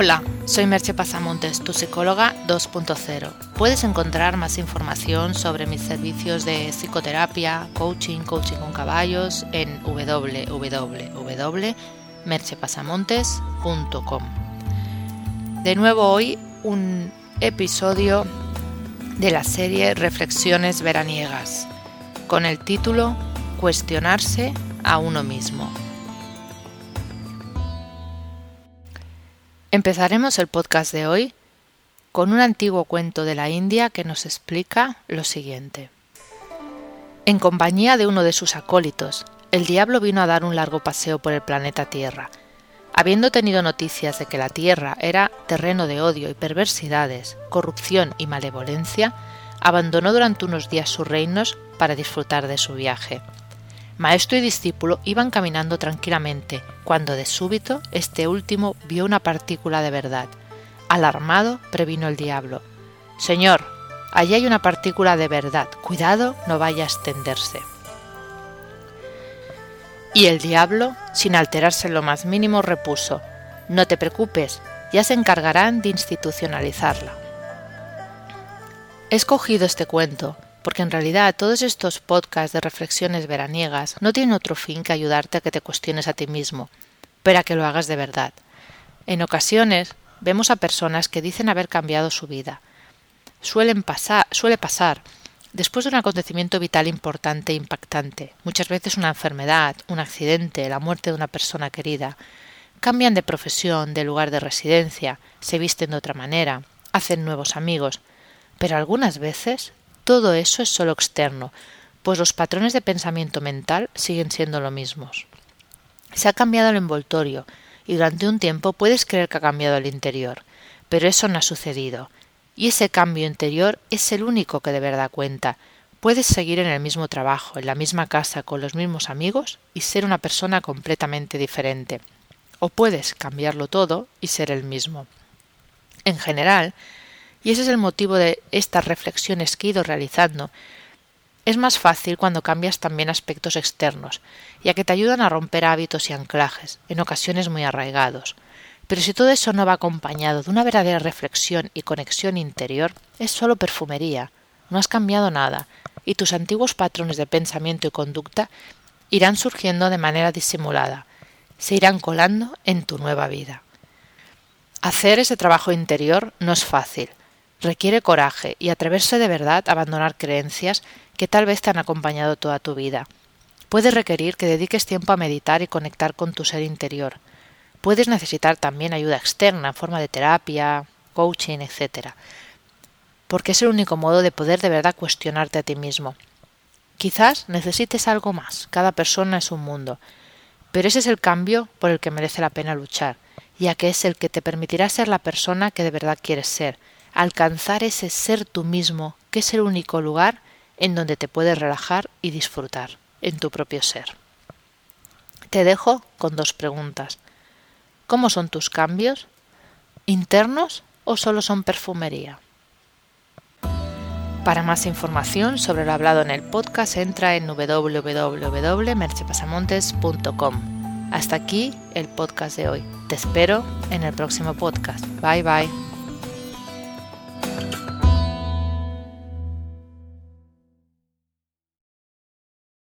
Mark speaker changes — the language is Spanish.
Speaker 1: Hola, soy Merche Pasamontes, tu psicóloga 2.0. Puedes encontrar más información sobre mis servicios de psicoterapia, coaching, coaching con caballos en www.merchepasamontes.com. De nuevo hoy un episodio de la serie Reflexiones veraniegas con el título Cuestionarse a uno mismo. Empezaremos el podcast de hoy con un antiguo cuento de la India que nos explica lo siguiente. En compañía de uno de sus acólitos, el diablo vino a dar un largo paseo por el planeta Tierra. Habiendo tenido noticias de que la Tierra era terreno de odio y perversidades, corrupción y malevolencia, abandonó durante unos días sus reinos para disfrutar de su viaje. Maestro y discípulo iban caminando tranquilamente, cuando de súbito este último vio una partícula de verdad. Alarmado, previno el diablo. Señor, allí hay una partícula de verdad, cuidado, no vaya a extenderse. Y el diablo, sin alterarse en lo más mínimo, repuso No te preocupes, ya se encargarán de institucionalizarla. He escogido este cuento porque en realidad todos estos podcasts de reflexiones veraniegas no tienen otro fin que ayudarte a que te cuestiones a ti mismo, pero a que lo hagas de verdad. En ocasiones vemos a personas que dicen haber cambiado su vida. Suelen suele pasar después de un acontecimiento vital importante e impactante, muchas veces una enfermedad, un accidente, la muerte de una persona querida. Cambian de profesión, de lugar de residencia, se visten de otra manera, hacen nuevos amigos, pero algunas veces todo eso es solo externo, pues los patrones de pensamiento mental siguen siendo lo mismos. Se ha cambiado el envoltorio, y durante un tiempo puedes creer que ha cambiado el interior, pero eso no ha sucedido. Y ese cambio interior es el único que de verdad cuenta. Puedes seguir en el mismo trabajo, en la misma casa, con los mismos amigos y ser una persona completamente diferente. O puedes cambiarlo todo y ser el mismo. En general, y ese es el motivo de estas reflexiones que he ido realizando. Es más fácil cuando cambias también aspectos externos, ya que te ayudan a romper hábitos y anclajes, en ocasiones muy arraigados. Pero si todo eso no va acompañado de una verdadera reflexión y conexión interior, es solo perfumería, no has cambiado nada, y tus antiguos patrones de pensamiento y conducta irán surgiendo de manera disimulada, se irán colando en tu nueva vida. Hacer ese trabajo interior no es fácil, Requiere coraje y atreverse de verdad a abandonar creencias que tal vez te han acompañado toda tu vida. Puede requerir que dediques tiempo a meditar y conectar con tu ser interior. Puedes necesitar también ayuda externa en forma de terapia, coaching, etc. Porque es el único modo de poder de verdad cuestionarte a ti mismo. Quizás necesites algo más, cada persona es un mundo, pero ese es el cambio por el que merece la pena luchar, ya que es el que te permitirá ser la persona que de verdad quieres ser, alcanzar ese ser tú mismo, que es el único lugar en donde te puedes relajar y disfrutar, en tu propio ser. Te dejo con dos preguntas. ¿Cómo son tus cambios? ¿Internos o solo son perfumería? Para más información sobre lo hablado en el podcast entra en www.merchepasamontes.com. Hasta aquí el podcast de hoy. Te espero en el próximo podcast. Bye bye.